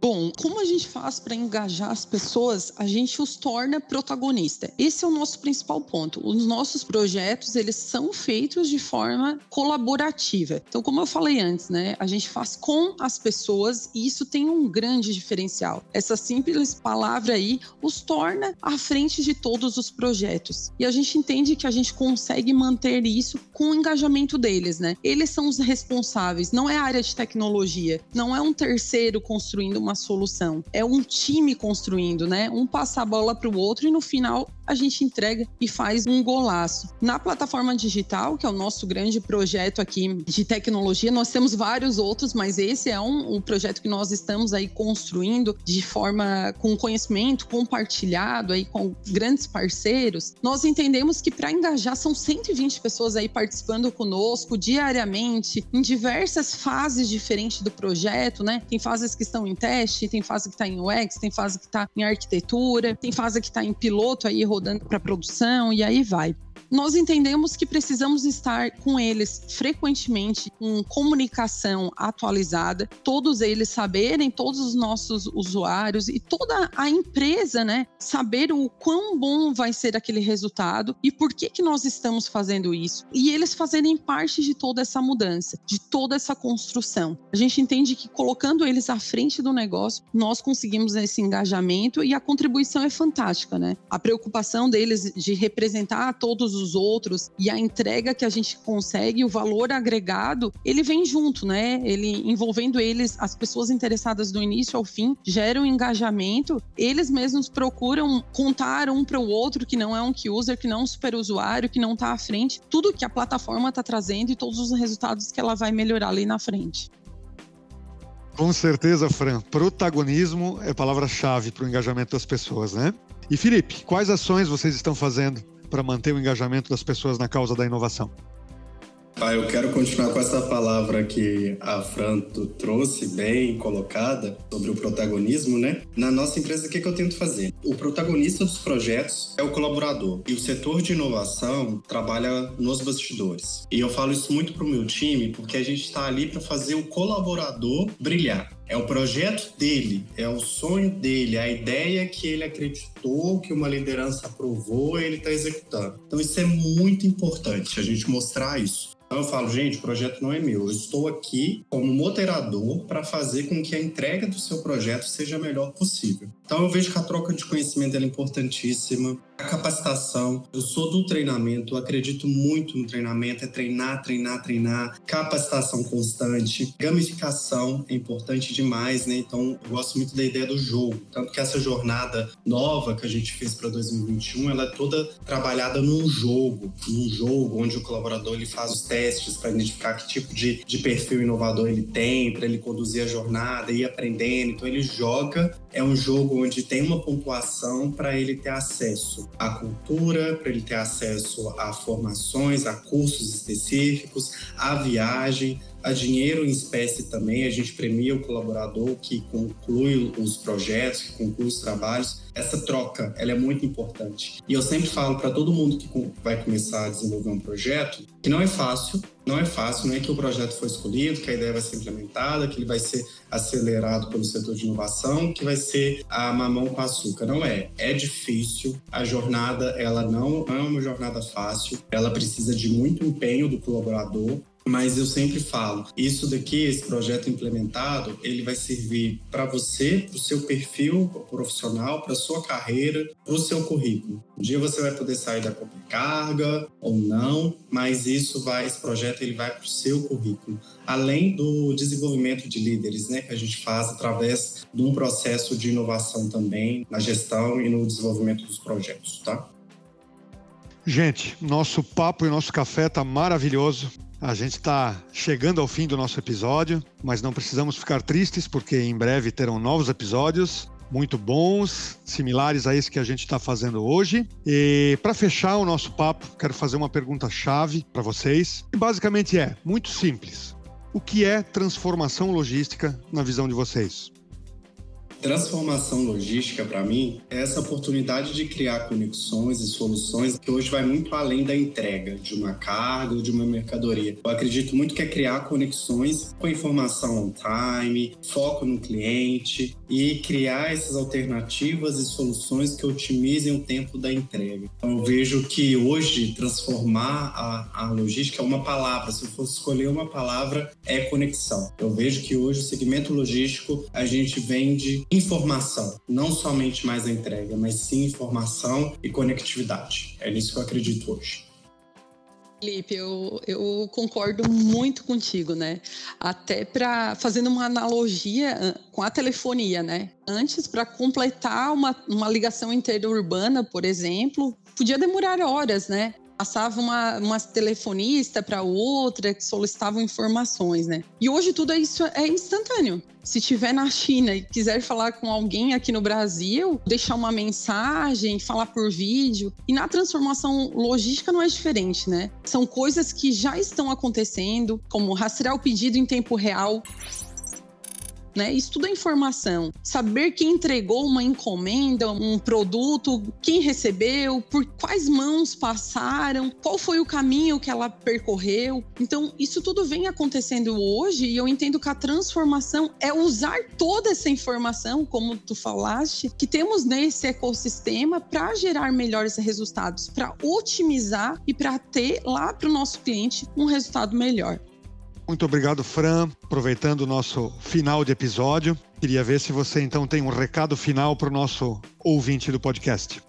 Bom, como a gente faz para engajar as pessoas? A gente os torna protagonista. Esse é o nosso principal ponto. Os nossos projetos, eles são feitos de forma colaborativa. Então, como eu falei antes, né, a gente faz com as pessoas e isso tem um grande diferencial. Essa simples palavra aí os torna à frente de todos os projetos. E a gente entende que a gente consegue manter isso com o engajamento deles, né? Eles são os responsáveis, não é a área de tecnologia, não é um terceiro construindo uma uma solução. É um time construindo, né? Um passa a bola para o outro e no final a gente entrega e faz um golaço. Na plataforma digital, que é o nosso grande projeto aqui de tecnologia, nós temos vários outros, mas esse é um, um projeto que nós estamos aí construindo de forma com conhecimento compartilhado aí com grandes parceiros. Nós entendemos que para engajar são 120 pessoas aí participando conosco diariamente em diversas fases diferentes do projeto, né? Tem fases que estão em tem fase que está em UX, tem fase que está em arquitetura, tem fase que está em piloto aí rodando para produção e aí vai nós entendemos que precisamos estar com eles frequentemente em comunicação atualizada, todos eles saberem, todos os nossos usuários e toda a empresa, né, saber o quão bom vai ser aquele resultado e por que que nós estamos fazendo isso e eles fazerem parte de toda essa mudança, de toda essa construção. A gente entende que colocando eles à frente do negócio, nós conseguimos esse engajamento e a contribuição é fantástica, né? A preocupação deles de representar todos os outros e a entrega que a gente consegue, o valor agregado, ele vem junto, né? Ele envolvendo eles, as pessoas interessadas do início ao fim, geram engajamento, eles mesmos procuram contar um para o outro que não é um key user, que não é um super usuário, que não está à frente, tudo que a plataforma está trazendo e todos os resultados que ela vai melhorar ali na frente. Com certeza, Fran. Protagonismo é palavra-chave para o engajamento das pessoas, né? E Felipe, quais ações vocês estão fazendo para manter o engajamento das pessoas na causa da inovação? Ah, eu quero continuar com essa palavra que a Fran trouxe, bem colocada, sobre o protagonismo, né? Na nossa empresa, o que, que eu tento fazer? O protagonista dos projetos é o colaborador. E o setor de inovação trabalha nos bastidores. E eu falo isso muito para o meu time, porque a gente está ali para fazer o colaborador brilhar. É o projeto dele, é o sonho dele, a ideia que ele acreditou, que uma liderança aprovou, ele está executando. Então, isso é muito importante, a gente mostrar isso. Então eu falo, gente, o projeto não é meu. Eu estou aqui como moderador para fazer com que a entrega do seu projeto seja a melhor possível. Então eu vejo que a troca de conhecimento é importantíssima. A capacitação, eu sou do treinamento, acredito muito no treinamento, é treinar, treinar, treinar, capacitação constante, gamificação é importante demais, né? Então, eu gosto muito da ideia do jogo, tanto que essa jornada nova que a gente fez para 2021, ela é toda trabalhada num jogo, num jogo onde o colaborador ele faz os testes para identificar que tipo de, de perfil inovador ele tem, para ele conduzir a jornada e aprendendo. Então, ele joga, é um jogo onde tem uma pontuação para ele ter acesso à cultura, para ele ter acesso a formações, a cursos específicos, a viagem, a dinheiro em espécie também. A gente premia o colaborador que conclui os projetos, que conclui os trabalhos. Essa troca, ela é muito importante. E eu sempre falo para todo mundo que vai começar a desenvolver um projeto que não é fácil, não é fácil, não é que o projeto foi escolhido, que a ideia vai ser implementada, que ele vai ser acelerado pelo setor de inovação, que vai ser a mamão com açúcar. Não é. É difícil. A jornada, ela não é uma jornada fácil. Ela precisa de muito empenho do colaborador, mas eu sempre falo, isso daqui, esse projeto implementado, ele vai servir para você, para o seu perfil profissional, para sua carreira, para o seu currículo. Um dia você vai poder sair da carga ou não, mas isso vai, esse projeto ele vai para o seu currículo, além do desenvolvimento de líderes, né, que a gente faz através de um processo de inovação também na gestão e no desenvolvimento dos projetos, tá? Gente, nosso papo e nosso café tá maravilhoso. A gente está chegando ao fim do nosso episódio, mas não precisamos ficar tristes porque em breve terão novos episódios muito bons, similares a esse que a gente está fazendo hoje. E para fechar o nosso papo, quero fazer uma pergunta chave para vocês. E basicamente é muito simples. O que é transformação logística na visão de vocês? Transformação logística, para mim, é essa oportunidade de criar conexões e soluções que hoje vai muito além da entrega de uma carga ou de uma mercadoria. Eu acredito muito que é criar conexões com informação on time, foco no cliente e criar essas alternativas e soluções que otimizem o tempo da entrega. Então, eu vejo que hoje transformar a, a logística é uma palavra. Se eu fosse escolher uma palavra, é conexão. Eu vejo que hoje o segmento logístico a gente vende informação, não somente mais a entrega, mas sim informação e conectividade. É nisso que eu acredito hoje. Felipe, eu, eu concordo muito contigo, né? Até para fazendo uma analogia ah, com a telefonia, né? Antes, para completar uma, uma ligação interurbana, por exemplo, podia demorar horas, né? Passava uma, uma telefonista para outra que solicitavam informações, né? E hoje tudo isso é instantâneo. Se tiver na China e quiser falar com alguém aqui no Brasil, deixar uma mensagem, falar por vídeo. E na transformação logística não é diferente, né? São coisas que já estão acontecendo, como rastrear o pedido em tempo real, né? Isso tudo é informação. Saber quem entregou uma encomenda, um produto, quem recebeu, por quais mãos passaram, qual foi o caminho que ela percorreu. Então, isso tudo vem acontecendo hoje e eu entendo que a transformação é usar toda essa informação, como tu falaste, que temos nesse ecossistema para gerar melhores resultados, para otimizar e para ter lá para o nosso cliente um resultado melhor. Muito obrigado, Fran. Aproveitando o nosso final de episódio, queria ver se você então tem um recado final para o nosso ouvinte do podcast.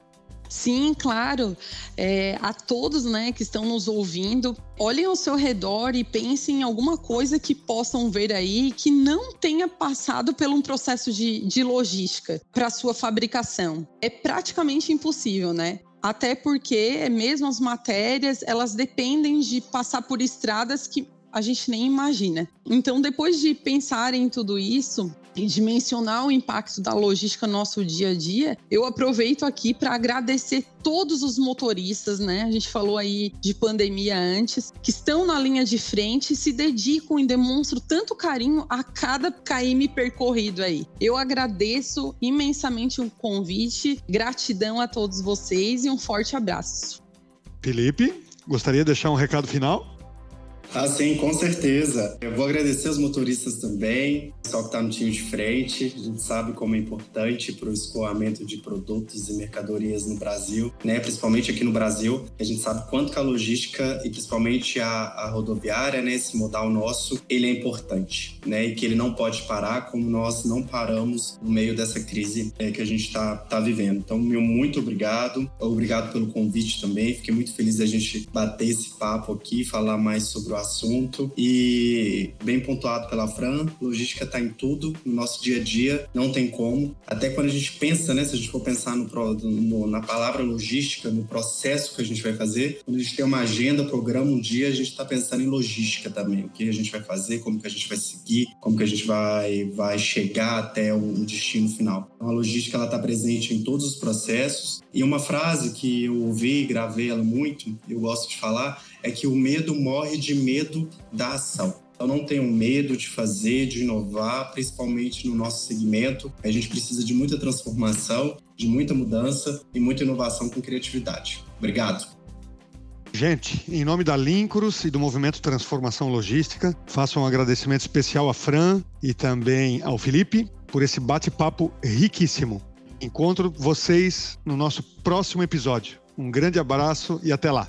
Sim, claro. É, a todos né, que estão nos ouvindo, olhem ao seu redor e pensem em alguma coisa que possam ver aí que não tenha passado por um processo de, de logística para sua fabricação. É praticamente impossível, né? Até porque mesmo as matérias, elas dependem de passar por estradas que a gente nem imagina. Então, depois de pensar em tudo isso, e dimensionar o impacto da logística no nosso dia a dia, eu aproveito aqui para agradecer todos os motoristas, né? A gente falou aí de pandemia antes, que estão na linha de frente, se dedicam e demonstram tanto carinho a cada KM percorrido aí. Eu agradeço imensamente o convite, gratidão a todos vocês e um forte abraço. Felipe, gostaria de deixar um recado final? Ah, sim, com certeza. Eu vou agradecer os motoristas também, só que está no time de frente. A gente sabe como é importante para o escoamento de produtos e mercadorias no Brasil, né? principalmente aqui no Brasil. A gente sabe quanto que a logística e principalmente a, a rodoviária, né? esse modal nosso, ele é importante né? e que ele não pode parar como nós não paramos no meio dessa crise é, que a gente está tá vivendo. Então, meu muito obrigado. Obrigado pelo convite também. Fiquei muito feliz da gente bater esse papo aqui, falar mais sobre o assunto e bem pontuado pela Fran, logística está em tudo no nosso dia a dia, não tem como. Até quando a gente pensa, né, se a gente for pensar no, no, na palavra logística, no processo que a gente vai fazer, quando a gente tem uma agenda, programa um dia, a gente está pensando em logística também, o que a gente vai fazer, como que a gente vai seguir, como que a gente vai, vai chegar até o destino final. Então, a logística ela está presente em todos os processos e uma frase que eu ouvi gravei ela muito, eu gosto de falar, é que o medo morre de medo da ação. Então não tenham medo de fazer, de inovar, principalmente no nosso segmento. A gente precisa de muita transformação, de muita mudança e muita inovação com criatividade. Obrigado. Gente, em nome da Lincros e do Movimento Transformação Logística, faço um agradecimento especial à Fran e também ao Felipe por esse bate-papo riquíssimo. Encontro vocês no nosso próximo episódio. Um grande abraço e até lá.